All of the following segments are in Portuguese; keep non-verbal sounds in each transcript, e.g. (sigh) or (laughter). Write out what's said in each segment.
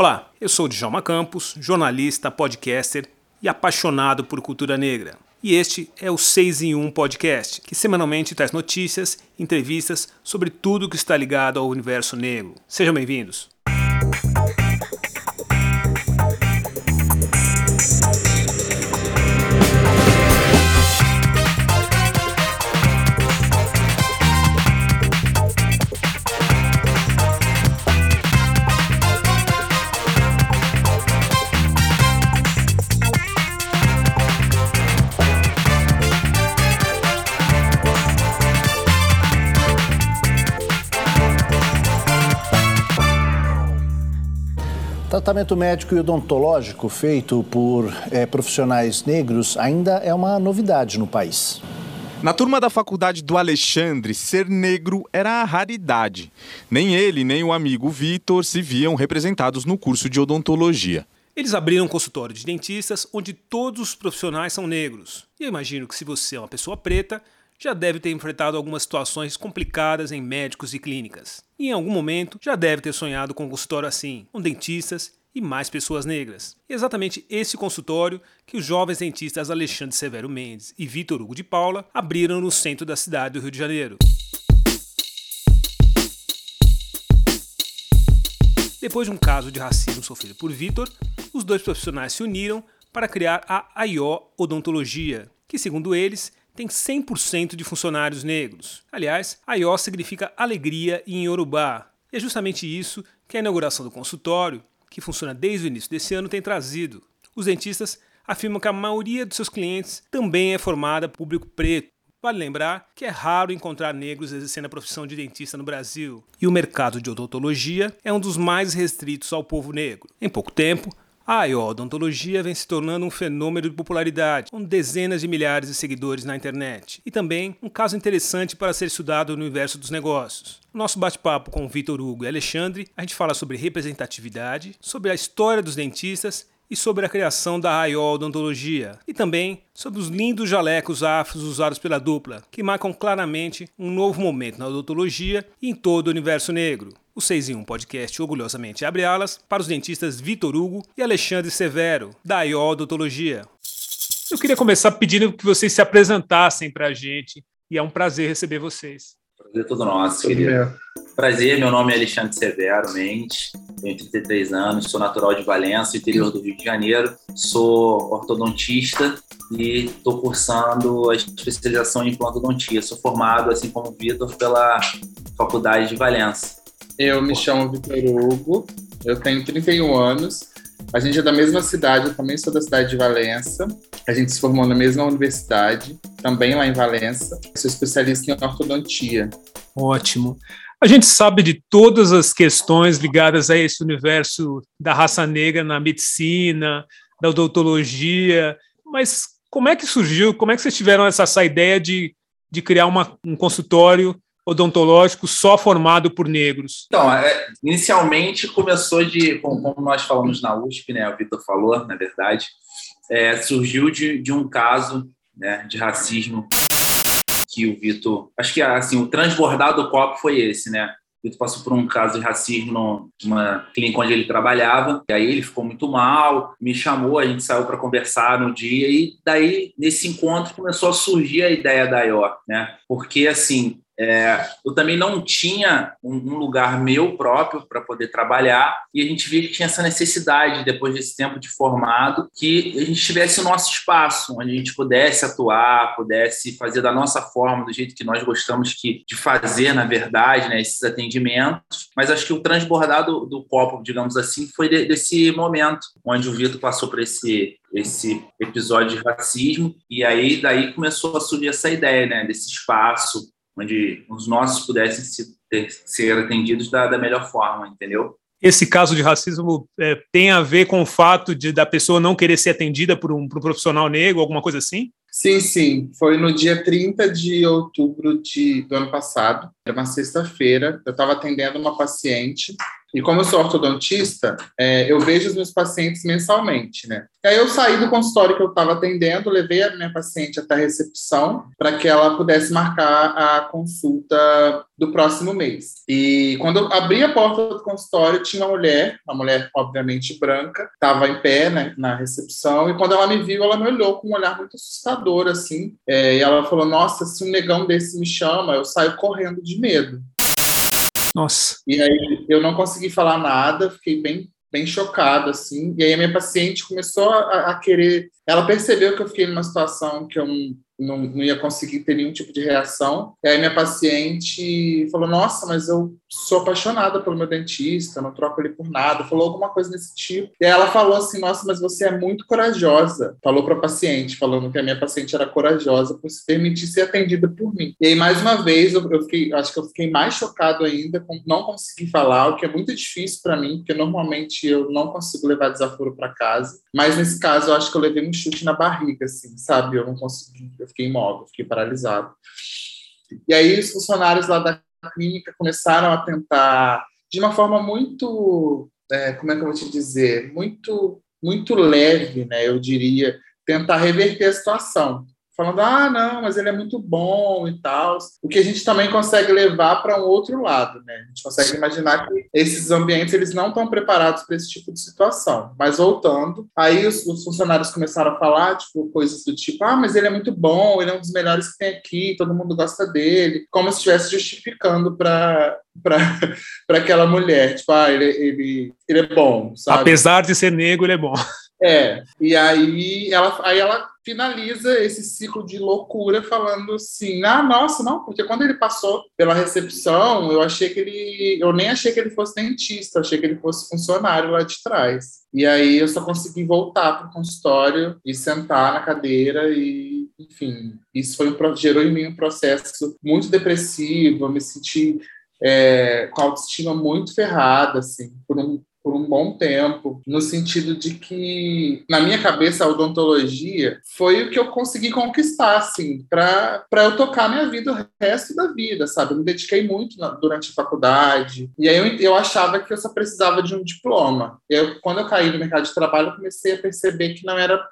Olá, eu sou Djalma Campos, jornalista, podcaster e apaixonado por cultura negra. E este é o 6 em 1 Podcast, que semanalmente traz notícias, entrevistas sobre tudo que está ligado ao universo negro. Sejam bem-vindos. Tratamento médico e odontológico feito por é, profissionais negros ainda é uma novidade no país. Na turma da faculdade do Alexandre, ser negro era a raridade. Nem ele, nem o amigo Vitor se viam representados no curso de odontologia. Eles abriram um consultório de dentistas onde todos os profissionais são negros. E eu imagino que se você é uma pessoa preta, já deve ter enfrentado algumas situações complicadas em médicos e clínicas. E em algum momento já deve ter sonhado com um consultório assim, com dentistas e mais pessoas negras. E exatamente esse consultório que os jovens dentistas Alexandre Severo Mendes e Vitor Hugo de Paula abriram no centro da cidade do Rio de Janeiro. Depois de um caso de racismo sofrido por Vitor, os dois profissionais se uniram para criar a AIO Odontologia, que, segundo eles, tem 100% de funcionários negros. Aliás, Ayó significa alegria em Yorubá. E é justamente isso que a inauguração do consultório, que funciona desde o início desse ano, tem trazido. Os dentistas afirmam que a maioria de seus clientes também é formada por público preto. Vale lembrar que é raro encontrar negros exercendo a profissão de dentista no Brasil, e o mercado de odontologia é um dos mais restritos ao povo negro. Em pouco tempo, a odontologia vem se tornando um fenômeno de popularidade, com dezenas de milhares de seguidores na internet. E também um caso interessante para ser estudado no universo dos negócios. No nosso bate-papo com Vitor Hugo e Alexandre, a gente fala sobre representatividade, sobre a história dos dentistas e sobre a criação da Raiol Odontologia, e também sobre os lindos jalecos afros usados pela dupla, que marcam claramente um novo momento na odontologia e em todo o universo negro. O 6 em 1 podcast orgulhosamente abre alas para os dentistas Vitor Hugo e Alexandre Severo, da Aiol Odontologia. Eu queria começar pedindo que vocês se apresentassem para a gente, e é um prazer receber vocês. Prazer todo nosso, querido. Prazer, meu nome é Alexandre Severo Mendes, tenho 33 anos, sou natural de Valença, interior do Rio de Janeiro, sou ortodontista e estou cursando a especialização em implantodontia. Sou formado, assim como o Vitor, pela Faculdade de Valença. Eu me chamo Vitor Hugo, eu tenho 31 anos, a gente é da mesma cidade, eu também sou da cidade de Valença. A gente se formou na mesma universidade, também lá em Valença. Sou especialista em ortodontia. Ótimo. A gente sabe de todas as questões ligadas a esse universo da raça negra na medicina, da odontologia, mas como é que surgiu, como é que vocês tiveram essa, essa ideia de, de criar uma, um consultório odontológico só formado por negros? Então, é, inicialmente começou de, como, nós falamos na USP, né, o Vitor falou, na verdade, é, surgiu de, de um caso né, de racismo que o Vitor. Acho que assim, o transbordar do copo foi esse, né? O Vitor passou por um caso de racismo numa clínica onde ele trabalhava, e aí ele ficou muito mal, me chamou, a gente saiu para conversar no dia, e daí, nesse encontro, começou a surgir a ideia da IOR, né? Porque, assim, é, eu também não tinha um, um lugar meu próprio para poder trabalhar e a gente via que tinha essa necessidade, depois desse tempo de formado, que a gente tivesse o nosso espaço, onde a gente pudesse atuar, pudesse fazer da nossa forma, do jeito que nós gostamos que, de fazer, na verdade, né, esses atendimentos. Mas acho que o transbordar do, do copo, digamos assim, foi de, desse momento, onde o Vitor passou por esse esse episódio de racismo e aí daí começou a surgir essa ideia né desse espaço onde os nossos pudessem se, ter, ser atendidos da, da, melhor forma, entendeu? Esse caso de racismo é, tem a ver com o fato de da pessoa não querer ser atendida por um, por um profissional negro, alguma coisa assim? Sim, sim. Foi no dia 30 de outubro de, do ano passado, era uma sexta-feira. Eu estava atendendo uma paciente E como eu sou ortodontista, é, eu vejo os meus pacientes mensalmente, né? E aí eu saí do consultório que eu estava atendendo, levei a minha paciente até a recepção para que ela pudesse marcar a consulta do próximo mês. E quando eu abri a porta do consultório, tinha uma mulher, uma mulher obviamente branca, estava em pé né, na recepção, e quando ela me viu, ela me olhou com um olhar muito assustador, assim, é, e ela falou, nossa, se um negão desse me chama, eu saio correndo de medo. Nossa. E aí eu não consegui falar nada, fiquei bem bem chocado, assim. E aí a minha paciente começou a, a, querer. Ela percebeu que eu fiquei numa situação que eu não, não ia conseguir ter nenhum tipo de reação. E aí minha paciente falou: Nossa, mas eu sou apaixonada pelo meu dentista, não troco ele por nada. Falou alguma coisa desse tipo. E ela falou assim: Nossa, mas você é muito corajosa. Falou para a paciente, falando que a minha paciente era corajosa por se permitir ser atendida por mim. E aí, mais uma vez, eu, eu fiquei, acho que eu fiquei mais chocado ainda com não conseguir falar, o que é muito difícil para mim, porque normalmente eu não consigo levar desaforo para casa. Mas nesse caso, eu acho que eu levei um chute na barriga, assim, sabe? Eu não consegui, eu fiquei imóvel, fiquei paralisado. E aí os funcionários lá da clínica começaram a tentar, de uma forma muito, é, como é que eu vou te dizer, muito, muito leve, né? Eu diria, tentar reverter a situação falando, ah, não, mas ele é muito bom e tal. O que a gente também consegue levar para um outro lado, né? A gente consegue imaginar que esses ambientes eles não estão preparados para esse tipo de situação. Mas voltando, aí os, os, funcionários começaram a falar, tipo, coisas do tipo, ah, mas ele é muito bom, ele é um dos melhores que tem aqui, todo mundo gosta dele, como se estivesse justificando para para (laughs) aquela mulher, tipo, ah, ele, ele, ele é bom, sabe? Apesar de ser negro, ele é bom. É, e aí ela, aí ela finaliza esse ciclo de loucura falando assim: ah, nossa, não, porque quando ele passou pela recepção, eu achei que ele. Eu nem achei que ele fosse dentista, achei que ele fosse funcionário lá de trás. E aí eu só consegui voltar para o consultório e sentar na cadeira e, enfim, isso foi um, gerou em mim um processo muito depressivo, eu me senti é, com a autoestima muito ferrada, assim, por um por um bom tempo, no sentido de que, na minha cabeça, a odontologia foi o que eu consegui conquistar, assim, para eu tocar minha vida o resto da vida, sabe? Eu me dediquei muito na, durante a faculdade, e aí eu, eu achava que eu só precisava de um diploma. Eu, quando eu caí no mercado de trabalho, eu comecei a perceber que não era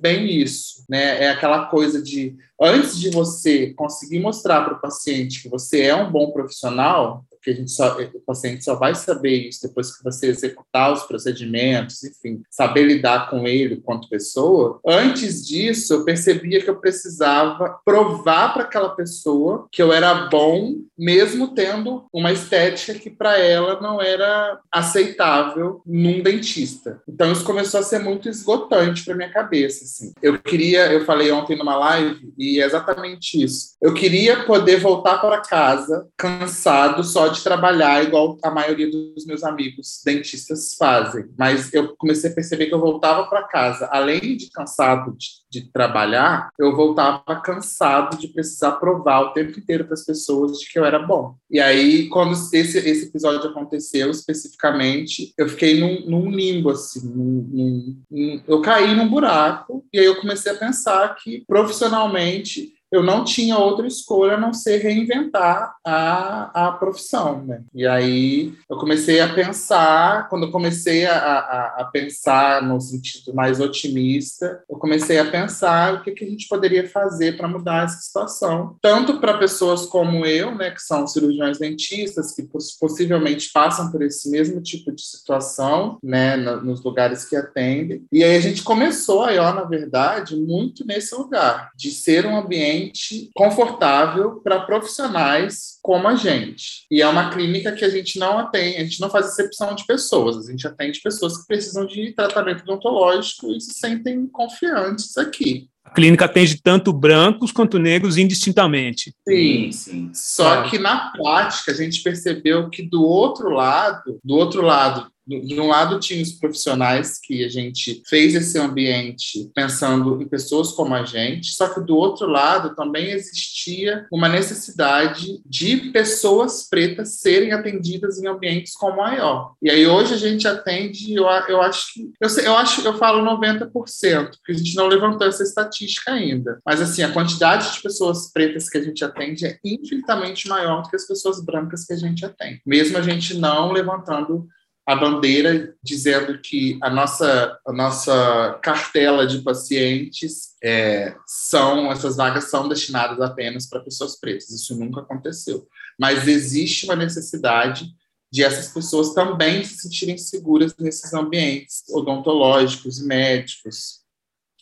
bem isso, né? É aquela coisa de, antes de você conseguir mostrar para o paciente que você é um bom profissional, que a gente só, o paciente só vai saber isso depois que você executar os procedimentos, enfim, saber lidar com ele quanto pessoa. Antes disso, eu percebia que eu precisava provar para aquela pessoa que eu era bom, mesmo tendo uma estética que para ela não era aceitável num dentista. Então isso começou a ser muito esgotante para minha cabeça, assim. Eu queria, eu falei ontem numa live e é exatamente isso. Eu queria poder voltar para casa cansado só de de trabalhar igual a maioria dos meus amigos dentistas fazem, mas eu comecei a perceber que eu voltava para casa, além de cansado de, de, trabalhar, eu voltava cansado de precisar provar o tempo inteiro para as pessoas de que eu era bom. E aí, quando esse, esse episódio aconteceu especificamente, eu fiquei num, num limbo, assim, num, num, eu caí num buraco, e aí eu comecei a pensar que profissionalmente eu não tinha outra escolha a não ser reinventar a, a profissão, né? E aí eu comecei a pensar, quando eu comecei a, a, a pensar no sentido mais otimista, eu comecei a pensar o que, que a gente poderia fazer para mudar essa situação, tanto para pessoas como eu, né, que são cirurgiões dentistas, que possivelmente passam por esse mesmo tipo de situação, né, nos lugares que atendem. E aí a gente começou aí, ó, na verdade, muito nesse lugar, de ser um ambiente ambiente confortável para profissionais como a gente. E é uma clínica que a gente não atende, a gente não faz exceção de pessoas, a gente atende pessoas que precisam de tratamento odontológico e se sentem confiantes aqui. A clínica atende tanto brancos quanto negros indistintamente. Sim, sim. Só que na prática a gente percebeu que do outro lado, do outro lado de um lado tinha os profissionais que a gente fez esse ambiente pensando em pessoas como a gente, só que do outro lado também existia uma necessidade de pessoas pretas serem atendidas em ambientes como a IO. E aí hoje a gente atende, eu, eu acho que eu, eu acho eu falo 90%, porque a gente não levantou essa estatística ainda. Mas assim, a quantidade de pessoas pretas que a gente atende é infinitamente maior do que as pessoas brancas que a gente atende. Mesmo a gente não levantando a bandeira dizendo que a nossa, a nossa cartela de pacientes é, são essas vagas são destinadas apenas para pessoas pretas. Isso nunca aconteceu. Mas existe uma necessidade de essas pessoas também se sentirem seguras nesses ambientes odontológicos e médicos.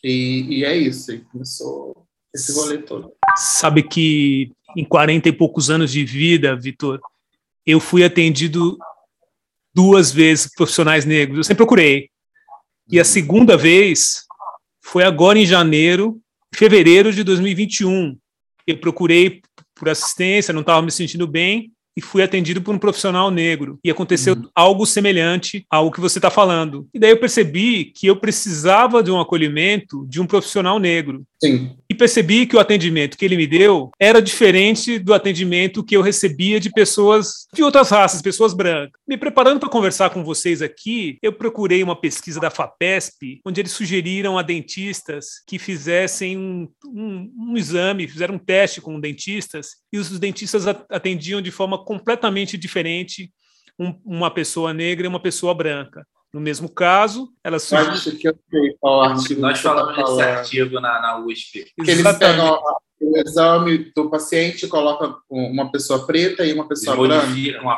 E, e é isso, e começou esse rolê todo. Sabe que em 40 e poucos anos de vida, Vitor, eu fui atendido duas vezes profissionais negros. Eu sempre procurei. E a uhum. segunda vez foi agora em janeiro, fevereiro de 2021. Eu procurei por assistência, não estava me sentindo bem e fui atendido por um profissional negro. E aconteceu uhum. algo semelhante ao que você está falando. E daí eu percebi que eu precisava de um acolhimento de um profissional negro. Sim. E percebi que o atendimento que ele me deu era diferente do atendimento que eu recebia de pessoas de outras raças, pessoas brancas. Me preparando para conversar com vocês aqui, eu procurei uma pesquisa da FAPESP, onde eles sugeriram a dentistas que fizessem um, um, um exame, fizeram um teste com dentistas, e os dentistas atendiam de forma completamente diferente um, uma pessoa negra e uma pessoa branca. No mesmo caso, surgiram... Acho que eu sei qual artigo. Nós falamos desse artigo na, na USP. Que eles pegam o exame do paciente, colocam uma pessoa preta e uma pessoa branca.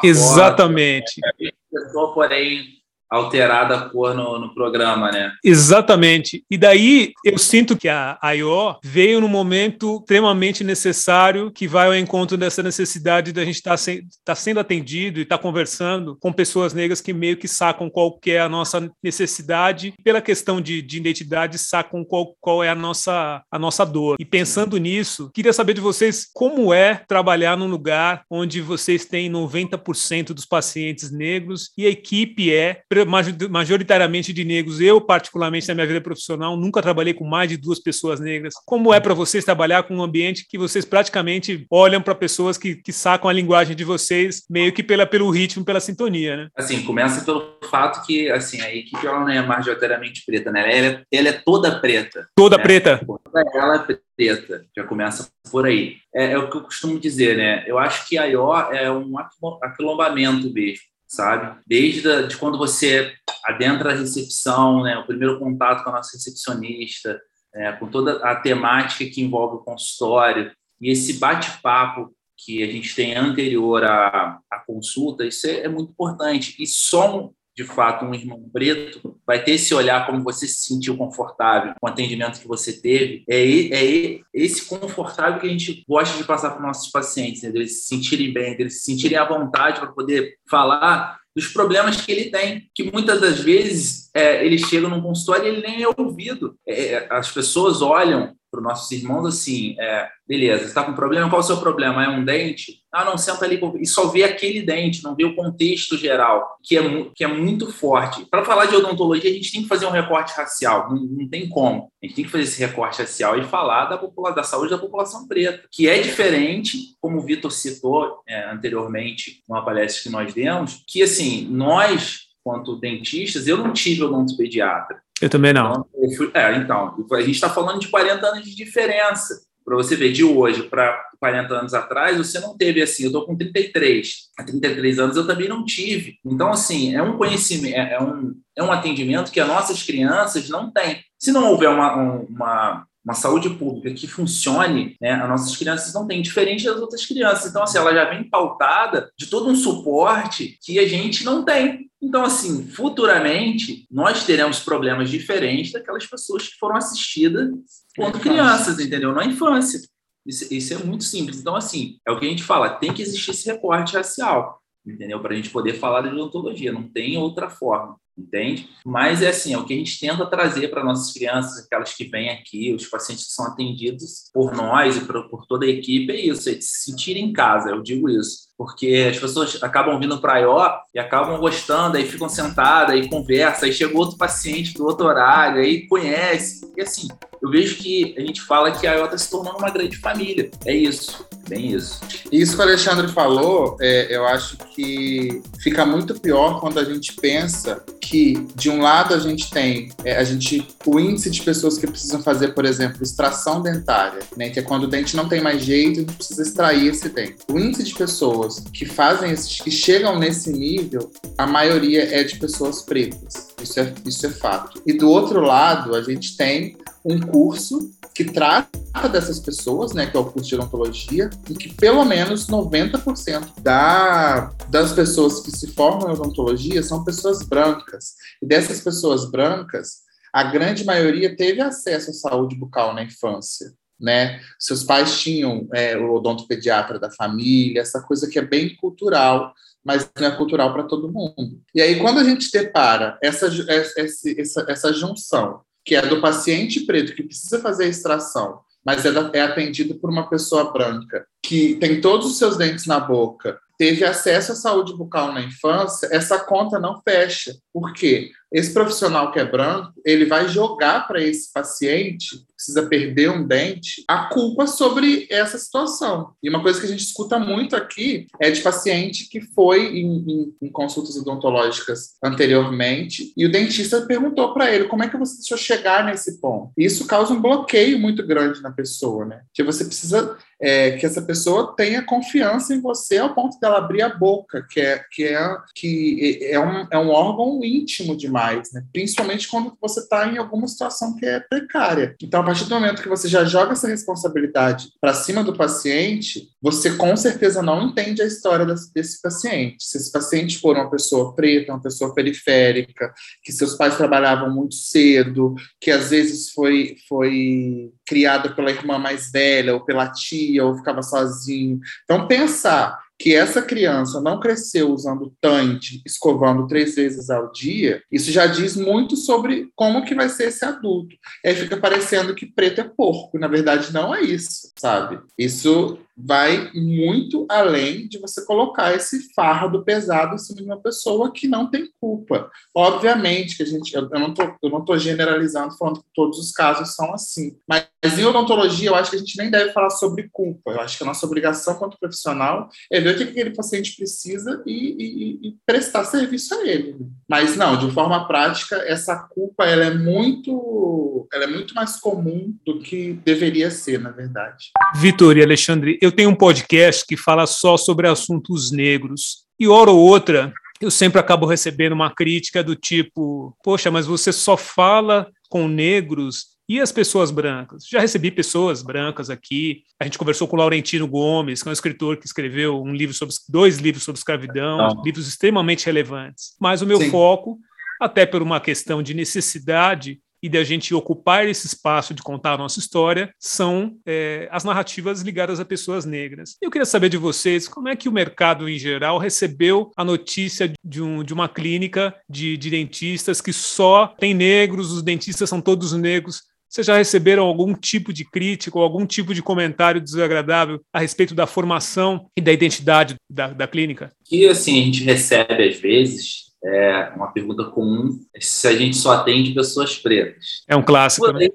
Exatamente. Foto, pessoa, porém, alterada a cor no, no, programa, né? Exatamente. E daí eu sinto que a IO veio no momento extremamente necessário que vai ao encontro dessa necessidade da gente estar tá se, tá sendo atendido e estar tá conversando com pessoas negras que meio que sacam qual que é a nossa necessidade, pela questão de, de identidade, sacam qual, qual é a nossa, a nossa dor. E pensando nisso, queria saber de vocês como é trabalhar num lugar onde vocês têm 90% dos pacientes negros e a equipe é majoritariamente de negros. Eu, particularmente, na minha vida profissional, nunca trabalhei com mais de duas pessoas negras. Como é para vocês trabalhar com um ambiente que vocês praticamente olham para pessoas que, que sacam a linguagem de vocês meio que pela, pelo ritmo, pela sintonia, né? Assim, começa pelo fato que, assim, a equipe ela não é majoritariamente preta, né? Ela é, ela é toda preta. Toda né? preta. Toda ela é preta. Já começa por aí. É, é, o que eu costumo dizer, né? Eu acho que a IO é um aquilombamento mesmo sabe? Desde de quando você adentra a recepção, né, o primeiro contato com a nossa recepcionista, é, com toda a temática que envolve o consultório e esse bate-papo que a gente tem anterior à, à consulta, isso é, é muito importante. E só de fato um irmão preto vai ter esse olhar como você se sentiu confortável com o atendimento que você teve. É, é esse confortável que a gente gosta de passar para os nossos pacientes, né? eles se sentirem bem, eles se sentirem à vontade para poder falar dos problemas que ele tem, que muitas das vezes é, ele chega num consultório e ele nem é ouvido. É, as pessoas olham para os nossos irmãos assim, é, beleza, está com problema? Qual é o seu problema? É um dente? Ah, não, senta ali e só vê aquele dente, não vê o contexto geral, que é, que é muito forte. Para falar de odontologia, a gente tem que fazer um recorte racial, não, não tem como. A gente tem que fazer esse recorte racial e falar da, da saúde da população preta, que é diferente, como o Vitor citou é, anteriormente, numa palestra que nós demos, que assim, nós quanto dentistas, eu não tive odontopediatra. Eu também não. Então, fui, é, então, a gente está falando de 40 anos de diferença. Para você ver, de hoje para 40 anos atrás, você não teve assim. Eu estou com 33. Há 33 anos eu também não tive. Então, assim, é um conhecimento, é, é um, é um atendimento que as nossas crianças não têm. Se não houver uma, uma, uma saúde pública que funcione, né, as nossas crianças não têm, diferente das outras crianças. Então, assim, ela já vem pautada de todo um suporte que a gente não tem. Então, assim, futuramente nós teremos problemas diferentes daquelas pessoas que foram assistidas quando crianças, entendeu? Na infância. Isso, isso, é muito simples. Então, assim, é o que a gente fala, tem que existir esse recorte racial, entendeu? Para a gente poder falar de odontologia, não tem outra forma entende? Mas é assim, é o que a gente tenta trazer para nossas crianças, aquelas que vêm aqui, os pacientes que são atendidos por nós e por, por toda a equipe, é isso, é de se sentir em casa, eu digo isso. Porque as pessoas acabam vindo para a IO e acabam gostando, aí ficam sentadas, aí conversa, aí chega outro paciente do outro horário, aí conhece. E assim, eu vejo que a gente fala que a IOTA está se tornando uma grande família. É isso, bem isso. Isso que o Alexandre falou, é, eu acho que fica muito pior quando a gente pensa que, de um lado, a gente tem é, a gente, o índice de pessoas que precisam fazer, por exemplo, extração dentária, né, que é quando o dente não tem mais jeito, a gente precisa extrair esse dente. O índice de pessoas que fazem esses, que chegam nesse nível, a maioria é de pessoas pretas. Isso é, isso é fato. E do outro lado, a gente tem um curso que trata dessas pessoas, né, que é o curso de odontologia, e que pelo menos 90% da, das pessoas que se formam em odontologia são pessoas brancas. E dessas pessoas brancas, a grande maioria teve acesso à saúde bucal na infância. Né? Seus pais tinham é, o odontopediatra da família, essa coisa que é bem cultural, mas não é cultural para todo mundo. E aí, quando a gente depara essa, essa, essa junção que é do paciente preto que precisa fazer a extração, mas é, é atendido por uma pessoa branca que tem todos os seus dentes na boca, teve acesso à saúde bucal na infância, essa conta não fecha. Por quê? Esse profissional que é branco, ele vai jogar para esse paciente precisa perder um dente, a culpa sobre essa situação. E uma coisa que a gente escuta muito aqui é de paciente que foi em, em, em consultas odontológicas anteriormente e o dentista perguntou para ele como é que você deixou chegar nesse ponto. Isso causa um bloqueio muito grande na pessoa, né? Que você precisa é, que essa pessoa tenha confiança em você ao ponto dela abrir a boca, que é, que é, que é, um, é um órgão íntimo demais, né? principalmente quando você está em alguma situação que é precária. Então, a partir do momento que você já joga essa responsabilidade para cima do paciente, você com certeza não entende a história desse paciente. Se esse paciente for uma pessoa preta, uma pessoa periférica, que seus pais trabalhavam muito cedo, que às vezes foi, foi criada pela irmã mais velha ou pela tia, ou ficava sozinho. Então, pensar que essa criança não cresceu usando Tande, escovando três vezes ao dia, isso já diz muito sobre como que vai ser esse adulto. aí fica parecendo que preto é porco, na verdade não é isso, sabe? Isso vai muito além de você colocar esse fardo pesado em cima de uma pessoa que não tem culpa. Obviamente que a gente, eu não tô, eu não tô generalizando falando que todos os casos são assim, mas em odontologia eu acho que a gente nem deve falar sobre culpa. Eu acho que a nossa obrigação quanto profissional é ver o que aquele paciente precisa e, e, e prestar serviço a ele. Mas não, de forma prática, essa culpa ela é muito, ela é muito mais comum do que deveria ser, na verdade. Vitor e Alexandre, eu tenho um podcast que fala só sobre assuntos negros. E hora ou outra, eu sempre acabo recebendo uma crítica do tipo: Poxa, mas você só fala com negros e as pessoas brancas? Já recebi pessoas brancas aqui. A gente conversou com o Laurentino Gomes, que é um escritor que escreveu um livro sobre dois livros sobre escravidão, Não. livros extremamente relevantes. Mas o meu Sim. foco, até por uma questão de necessidade, e de a gente ocupar esse espaço de contar a nossa história são é, as narrativas ligadas a pessoas negras. Eu queria saber de vocês como é que o mercado em geral recebeu a notícia de, um, de uma clínica de, de dentistas que só tem negros, os dentistas são todos negros. Vocês já receberam algum tipo de crítica ou algum tipo de comentário desagradável a respeito da formação e da identidade da, da clínica? Que assim a gente recebe às vezes é uma pergunta comum se a gente só atende pessoas pretas. É um clássico, né?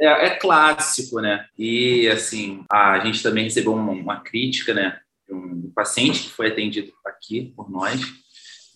É, é clássico, né? E, assim, a gente também recebeu uma, uma crítica, né? De um paciente que foi atendido aqui por nós,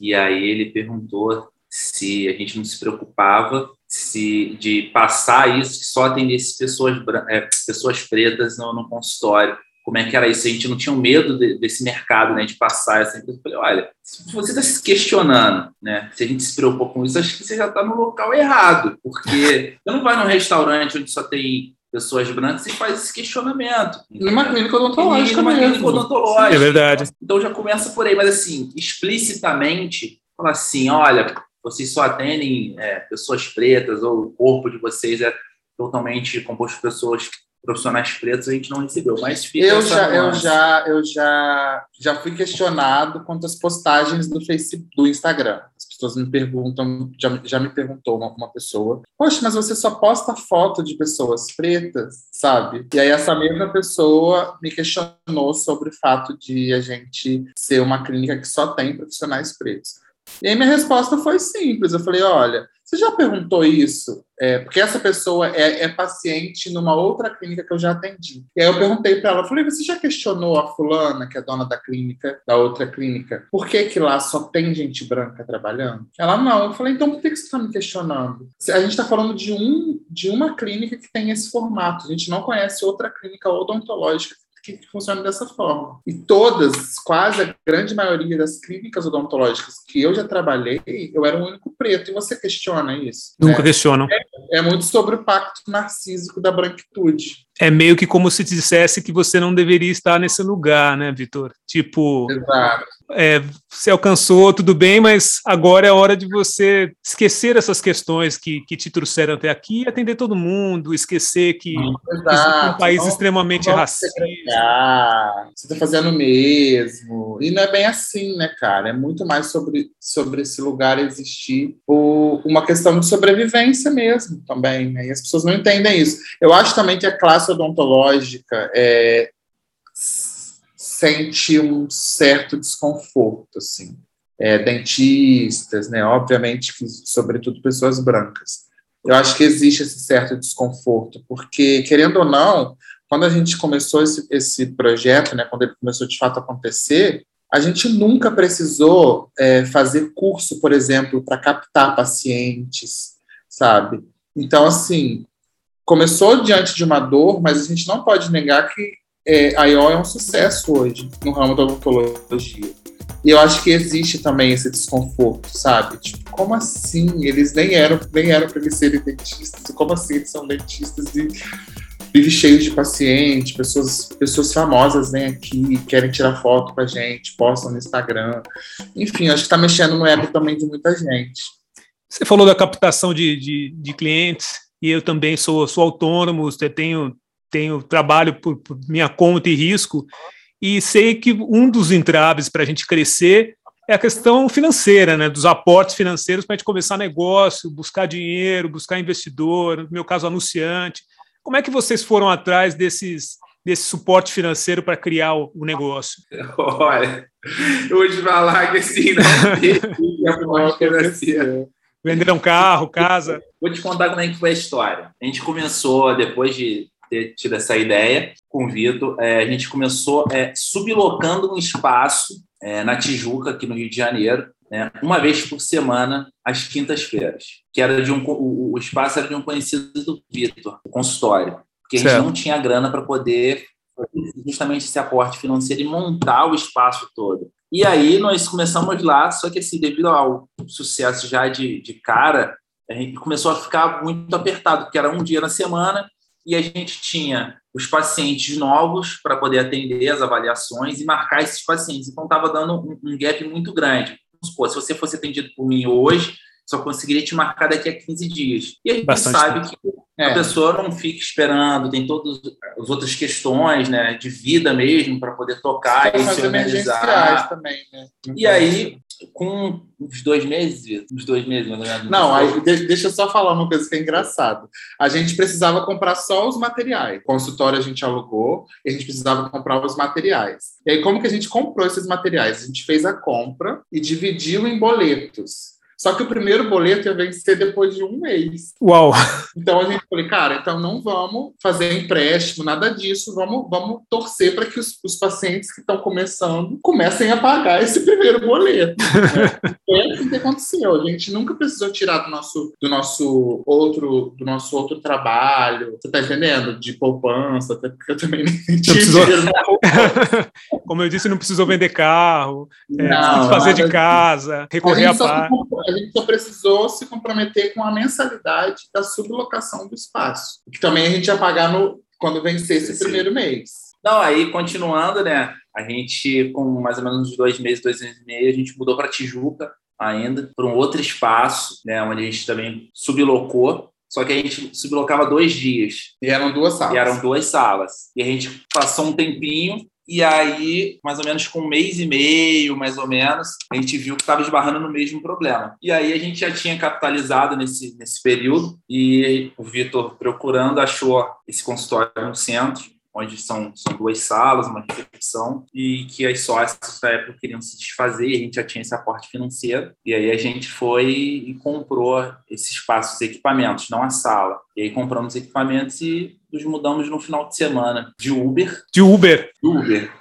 e aí ele perguntou se a gente não se preocupava se de passar isso, que só atendesse pessoas, é, pessoas pretas no, no consultório como é que era isso. A gente não tinha um medo de, desse mercado, né, de passar essa empresa. Eu falei, olha, se você está se questionando, né, se a gente se preocupa com isso, acho que você já está no local errado, porque (laughs) você não vai num restaurante onde só tem pessoas brancas e faz esse questionamento. Numa clínica odontológica numa clínica odontológica. É verdade. Então já começa por aí, mas assim, explicitamente, fala assim, olha, vocês só atendem é, pessoas pretas ou o corpo de vocês é totalmente composto de pessoas profissionais pretos a gente não recebeu, mas fica eu já eu já eu já já fui questionado quanto às postagens do Facebook, do Instagram. As pessoas me perguntam, já, já me perguntou uma, uma pessoa, poxa, mas você só posta foto de pessoas pretas, sabe? E aí essa mesma pessoa me questionou sobre o fato de a gente ser uma clínica que só tem profissionais pretos. E aí minha resposta foi simples. Eu falei, olha, você já perguntou isso? É, porque essa pessoa é, é, paciente numa outra clínica que eu já atendi. E aí eu perguntei para ela, falei, você já questionou a fulana, que é dona da clínica, da outra clínica, por que que lá só tem gente branca trabalhando? Ela, não. Eu falei, então por que, que você está me questionando? A gente está falando de, um, de uma clínica que tem esse formato. A gente não conhece outra clínica odontológica que funciona dessa forma. E todas, quase a grande maioria das clínicas odontológicas que eu já trabalhei, eu era o único preto. E você questiona isso? Nunca né? questionam. É, é, muito sobre o pacto narcísico da branquitude. É meio que como se dissesse que você não deveria estar nesse lugar, né, Vitor? Tipo, é, você alcançou, tudo bem, mas agora é hora de você esquecer essas questões que, que te trouxeram até aqui e atender todo mundo, esquecer que é um país não, extremamente não racista. Você está fazendo o mesmo. E não é bem assim, né, cara? É muito mais sobre, sobre esse lugar existir por uma questão de sobrevivência mesmo também, né? E as pessoas não entendem isso. Eu acho também que a classe odontológica é sente um certo desconforto, assim. É, dentistas, né? Obviamente sobretudo, pessoas brancas. Eu acho que existe esse certo desconforto, porque, querendo ou não, quando a gente começou esse, esse projeto, né, quando ele começou de fato a acontecer, a gente nunca precisou é, fazer curso, por exemplo, para captar pacientes, sabe? Então, assim, começou diante de uma dor, mas a gente não pode negar que é, a IO é um sucesso hoje no ramo da odontologia. E eu acho que existe também esse desconforto, sabe? Tipo, como assim? Eles nem eram, nem eram para eles serem dentistas. Como assim eles são dentistas e vivem cheios de paciente, pessoas, pessoas famosas vêm aqui, querem tirar foto com a gente, postam no Instagram. Enfim, acho que está mexendo no ego também de muita gente. Você falou da captação de, de, de clientes, e eu também sou, sou autônomo, tenho tenho trabalho por, por minha conta e risco, e sei que um dos entraves para a gente crescer é a questão financeira, né, dos aportes financeiros para a gente começar negócio, buscar dinheiro, buscar investidor, no meu caso, anunciante. Como é que vocês foram atrás desses, desse suporte financeiro para criar o, o, negócio? (laughs) Olha, eu vou te falar que assim, não (laughs) aporte financeiro. Venderam carro, casa. Vou te contar como é que foi a história. A gente começou, depois de ter tido essa ideia com o Vitor. É, a gente começou é, sublocando um espaço é, na Tijuca, aqui no Rio de Janeiro, né, uma vez por semana, às quintas-feiras, que era de um o, o, espaço era de um conhecido do Vitor, o consultório, porque certo. a gente não tinha grana para poder justamente esse aporte financeiro e montar o espaço todo. E aí nós começamos lá, só que assim, devido ao sucesso já de, de cara, a gente começou a ficar muito apertado, porque era um dia na semana e a gente tinha os pacientes novos para poder atender as avaliações e marcar esses pacientes. Então, estava dando um, um, gap muito grande. Supor, se você fosse atendido por mim hoje, só conseguiria te marcar daqui a 15 dias. E a gente Bastante sabe tempo. que é. a pessoa não fica esperando, tem todas as outras questões né, de vida mesmo para poder tocar e se organizar. Também, né? E aí, com uns dois meses, uns dois meses, não, não aí, deixa eu só falar uma coisa que é engraçado. A gente precisava comprar só os materiais. O consultório a gente alugou e a gente precisava comprar os materiais. E aí, como que a gente comprou esses materiais? A gente fez a compra e dividiu em boletos. Só que o primeiro boleto ia vencer depois de um mês. Uau! Então a gente falou, cara, então não vamos fazer empréstimo, nada disso, vamos, vamos torcer para que os, os, pacientes que estão começando comecem a pagar esse primeiro boleto. Né? é o que aconteceu. A gente nunca precisou tirar do nosso, do nosso outro do nosso outro trabalho. Você tá entendendo? De poupança, até porque eu também nem tinha precisou... (laughs) Como eu disse, não precisou vender carro, é, não, fazer de casa, recorrer a, a a gente só precisou se comprometer com a mensalidade da sublocação do espaço, que também a gente ia pagar no, quando vencesse o primeiro mês. Não, aí continuando, né? A gente, com mais ou menos dois meses, dois meses e meio, a gente mudou para Tijuca ainda, para um outro espaço, né? Onde a gente também sublocou. Só que a gente sublocava dois dias. E eram duas salas. E eram duas salas. E a gente passou um tempinho e aí, mais ou menos com um mês e meio, mais ou menos, a gente viu que estava esbarrando no mesmo problema. E aí a gente já tinha capitalizado nesse, nesse período e o Vitor procurando achou esse consultório no centro onde são, são duas salas, uma recepção, e que as sócias da época queriam se desfazer, e a gente já tinha esse aporte financeiro, e aí a gente foi e comprou esse espaço, os equipamentos, não a sala. E aí compramos equipamentos e nos mudamos no final de semana de Uber. De Uber. De Uber.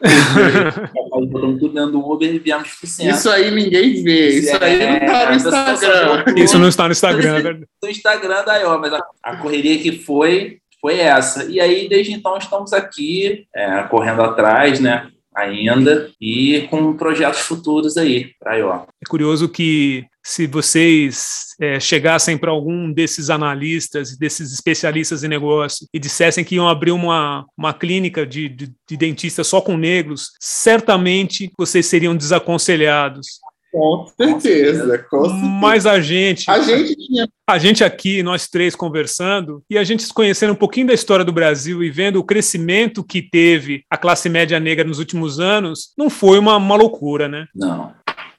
Botamos tudo dentro do Uber e viemos pro centro. Isso aí ninguém vê. Isso é, aí não está no Instagram. Isso não está no Instagram. No Instagram da IO, mas a, a correria que foi foi essa. E aí, desde então, estamos aqui, é, correndo atrás, né? Ainda, e com projetos futuros aí para IO. É curioso que se vocês é, chegassem para algum desses analistas, desses especialistas em negócio e dissessem que iam abrir uma, uma clínica de, de, de dentista só com negros, certamente vocês seriam desaconselhados. Com certeza, com certeza. Mas a gente. A gente tinha. A gente aqui, nós três conversando, e a gente conhecendo um pouquinho da história do Brasil e vendo o crescimento que teve a classe média negra nos últimos anos, não foi uma, uma loucura, né? Não.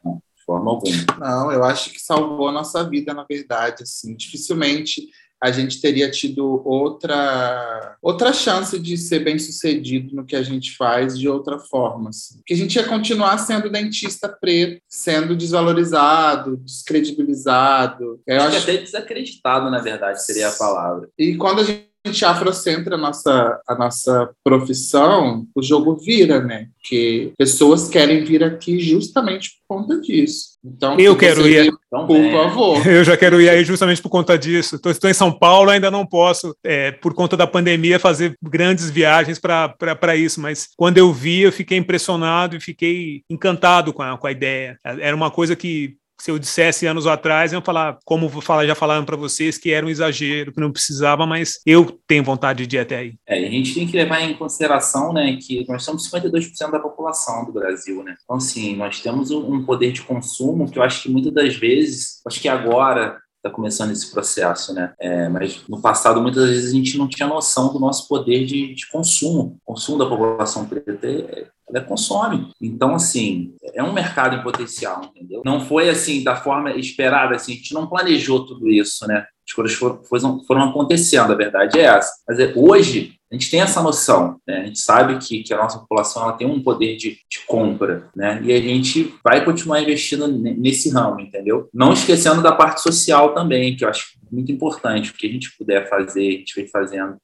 não de forma alguma. Não, eu acho que salvou a nossa vida, na verdade. Assim, dificilmente a gente teria tido outra outra chance de ser bem sucedido no que a gente faz de outra forma. Assim. Que a gente ia continuar sendo dentista preto, sendo desvalorizado, descredibilizado. Eu acho, acho que até desacreditado, na verdade, seria a palavra. E quando a gente gente afrocentra a nossa, a nossa profissão, o jogo vira, né? Porque pessoas querem vir aqui justamente por conta disso. Então, eu quero ir. Por favor. (laughs) Eu já quero ir aí justamente por conta disso. Estou em São Paulo, ainda não posso, é, por conta da pandemia, fazer grandes viagens para isso, mas quando eu vi, eu fiquei impressionado e fiquei encantado com a, com a ideia. Era uma coisa que se eu dissesse anos atrás, eu ia falar, como já falaram para vocês, que era um exagero, que não precisava, mas eu tenho vontade de ir até aí. É, a gente tem que levar em consideração né, que nós somos 52% da população do Brasil. Né? Então, assim, nós temos um poder de consumo que eu acho que muitas das vezes, acho que agora está começando esse processo, né? É, mas no passado, muitas vezes, a gente não tinha noção do nosso poder de, de consumo. O consumo da população preta é, ela consome. Então, assim, é um mercado em potencial, entendeu? Não foi assim da forma esperada, assim, a gente não planejou tudo isso, né? As coisas foram, foram, foram acontecendo, a verdade é essa. Mas é, hoje, a gente tem essa noção, né? a gente sabe que, que a nossa população ela tem um poder de, de, compra, né? e a gente vai continuar investindo nesse ramo, entendeu? Não esquecendo da parte social também, que eu acho muito importante, o que a gente puder fazer, a gente vem fazendo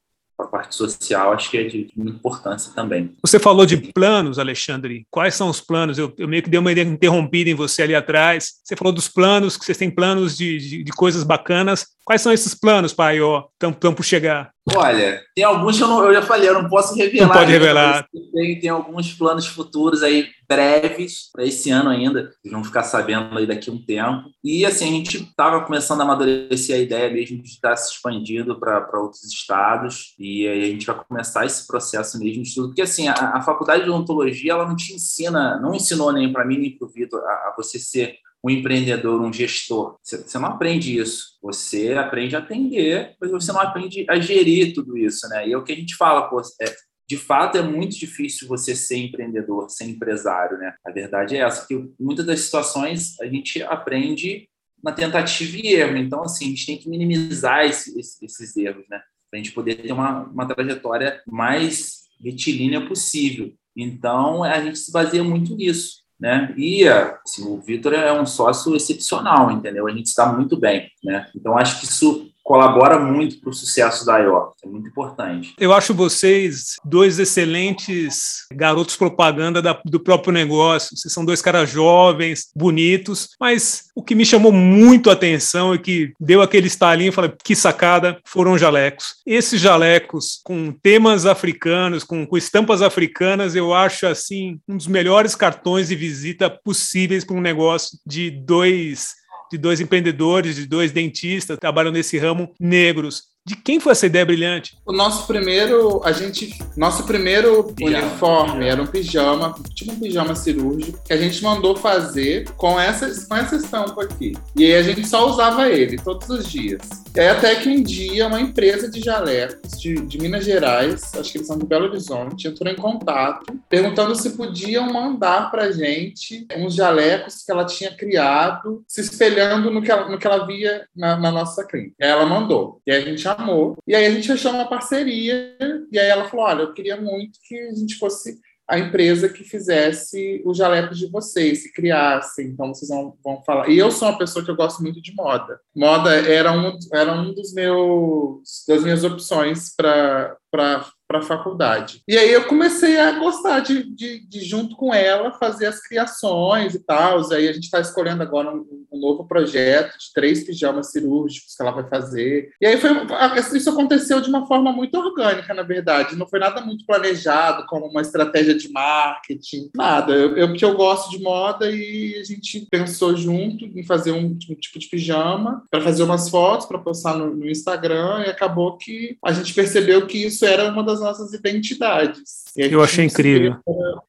a parte social, acho que é de importância também. Você falou de planos, Alexandre. Quais são os planos? Eu, eu meio que dei uma interrompida em você ali atrás. Você falou dos planos, que vocês têm planos de, de, de coisas bacanas. Quais são esses planos, pai? Estão por chegar? Olha, tem alguns que eu, não, eu já falei, eu não posso revelar. Não pode revelar. Tem, tem alguns planos futuros aí, breves, para esse ano ainda. Vocês vão ficar sabendo aí daqui a um tempo. E, assim, a gente estava começando a amadurecer a ideia mesmo de estar se expandindo para outros estados. E aí a gente vai começar esse processo mesmo de estudo. Porque, assim, a, a faculdade de odontologia, ela não te ensina, não ensinou nem para mim nem para o Vitor a, a você ser um empreendedor, um gestor. Você não aprende isso. Você aprende a atender, mas você não aprende a gerir tudo isso, né? E é o que a gente fala, pô, é, de fato é muito difícil você ser empreendedor, ser empresário, né? A verdade é essa, que muitas das situações a gente aprende na tentativa e erro. Então, assim, a gente tem que minimizar esse, esse, esses erros, né? Para a gente poder ter uma, uma trajetória mais retilínea possível. Então, a gente se baseia muito nisso né? E assim, o Vitor é um sócio excepcional, entendeu? A gente está muito bem, né? Então acho que isso colabora muito para o sucesso da IO. É muito importante. Eu acho vocês dois excelentes garotos propaganda da, do próprio negócio. Vocês são dois caras jovens, bonitos, mas o que me chamou muito a atenção e que deu aquele estalinho, falei, que sacada, foram jalecos. Esses jalecos com temas africanos, com, com estampas africanas, eu acho assim um dos melhores cartões de visita possíveis para um negócio de dois de dois empreendedores, de dois dentistas trabalham nesse ramo negros. De quem foi essa ideia brilhante? O nosso primeiro, a gente, nosso primeiro pijama. uniforme era um pijama, tipo um pijama cirúrgico, que a gente mandou fazer com essa, com essa estampa aqui. E aí a gente só usava ele todos os dias. E aí até que um dia uma empresa de jalecos de, de Minas Gerais, acho que eles são de Belo Horizonte, entrou em contato perguntando se podiam mandar pra gente uns jalecos que ela tinha criado, se espelhando no que ela, no que ela via na, na nossa clínica. Aí ela mandou. E a gente chamou. E aí a gente fechou uma parceria. E aí ela falou: olha, eu queria muito que a gente fosse a empresa que fizesse os jalecos de vocês, se criasse. Então vocês vão, vão falar. E eu sou uma pessoa que eu gosto muito de moda. Moda era um, era um dos meus das minhas opções para para a faculdade. E aí eu comecei a gostar de, de, de, junto com ela, fazer as criações e tal. Aí a gente está escolhendo agora um, um, novo projeto de três pijamas cirúrgicos que ela vai fazer. E aí foi, isso aconteceu de uma forma muito orgânica, na verdade. Não foi nada muito planejado, como uma estratégia de marketing, nada. Eu, eu, porque eu gosto de moda e a gente pensou junto em fazer um, um tipo de pijama para fazer umas fotos, para postar no, no Instagram, e acabou que a gente percebeu que isso era uma das das nossas identidades. Eu achei incrível.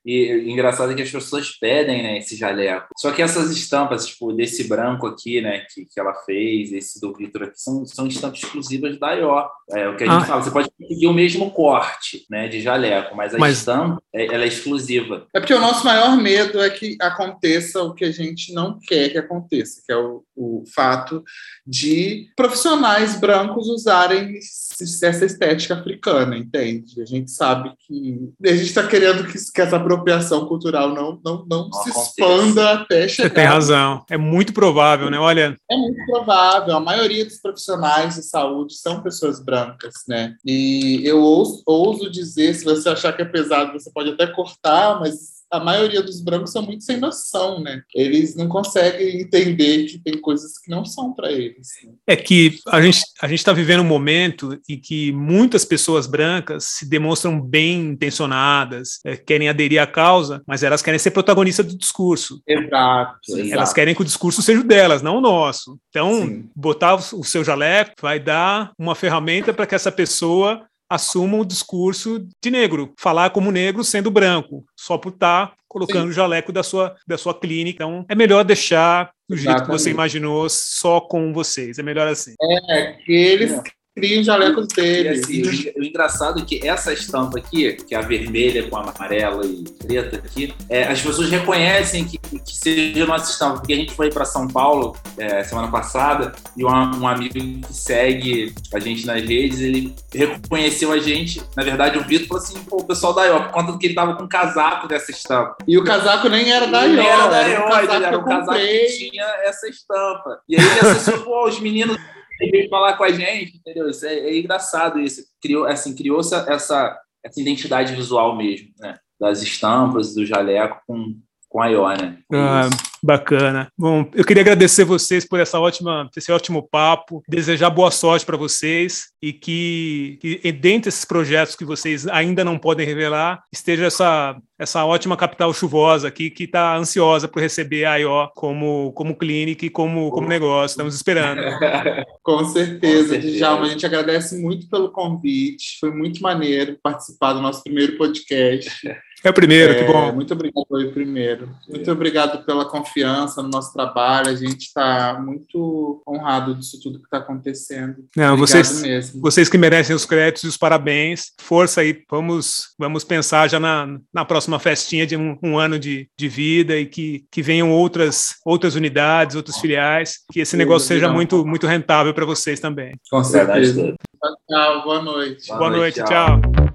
E engraçado é que as pessoas pedem, né, esse jaleco. Só que essas estampas, tipo, desse branco aqui, né, que, que ela fez, esse do Victor aqui, são, são estampas exclusivas da IO. É o que a gente ah. fala, você pode conseguir o mesmo corte, né, de jaleco, mas a mas... estampa, é, ela é exclusiva. É porque o nosso maior medo é que aconteça o que a gente não quer que aconteça, que é o, o fato de profissionais brancos usarem essa estética africana, entende? A gente sabe que a gente está querendo que, que, essa apropriação cultural não, não, não, não se expanda até chegar. Você tem razão. É muito provável, né? Olha. É muito provável. A maioria dos profissionais de saúde são pessoas brancas, né? E eu ouso, ouso dizer, se você achar que é pesado, você pode até cortar, mas a maioria dos brancos são muito sem noção, né? Eles não conseguem entender que tem coisas que não são para eles. Né? É que a gente a gente está vivendo um momento em que muitas pessoas brancas se demonstram bem intencionadas, é, querem aderir à causa, mas elas querem ser protagonistas do discurso. Exato. Elas exato. querem que o discurso seja o delas, não o nosso. Então, Sim. botar o seu jaleco vai dar uma ferramenta para que essa pessoa assumam o discurso de negro, falar como negro sendo branco, só por estar tá colocando Sim. o jaleco da sua, da sua clínica. Então, é melhor deixar do jeito Exatamente. que você imaginou, só com vocês. É melhor assim. É, que eles é cria os jalecos dele. Assim, o, engraçado é que essa estampa aqui, que é a vermelha com a amarela e preta aqui, é, as pessoas reconhecem que, que seja nossa estampa, porque a gente foi para São Paulo é, semana passada e um, um, amigo que segue a gente nas redes, ele reconheceu a gente. Na verdade, o Vitor falou assim: pô, o pessoal da IO, por conta que ele tava com um casaco dessa estampa. E o casaco nem era da IO, nem era da IO, era um casaco, era um casaco que tinha essa estampa. E aí ele associou, pô, os meninos ele veio falar com a gente, entendeu? Isso é, é engraçado isso. Criou, assim, criou essa, essa, identidade visual mesmo, né? Das estampas, do jaleco com, com a Iona. Ah, bacana. Bom, eu queria agradecer vocês por essa ótima, esse ótimo papo, desejar boa sorte para vocês e que, que dentre esses projetos que vocês ainda não podem revelar, esteja essa essa ótima capital chuvosa aqui que está ansiosa por receber a IO como, como clínica e como, como negócio. Estamos esperando. (laughs) Com certeza, Com certeza. Djalma. A gente agradece muito pelo convite. Foi muito maneiro participar do nosso primeiro podcast. (laughs) É o primeiro, é, que bom. Muito obrigado, foi o primeiro. Muito obrigado pela confiança no nosso trabalho. A gente está muito honrado disso tudo que está acontecendo. Não, vocês, mesmo. vocês que merecem os créditos e os parabéns. Força aí, vamos, vamos pensar já na, na próxima festinha de um, um ano de, de vida e que, que venham outras, outras unidades, outras filiais, que esse negócio seja muito, muito rentável para vocês também. Com certeza. Tchau, boa noite. Boa, boa noite, tchau. tchau.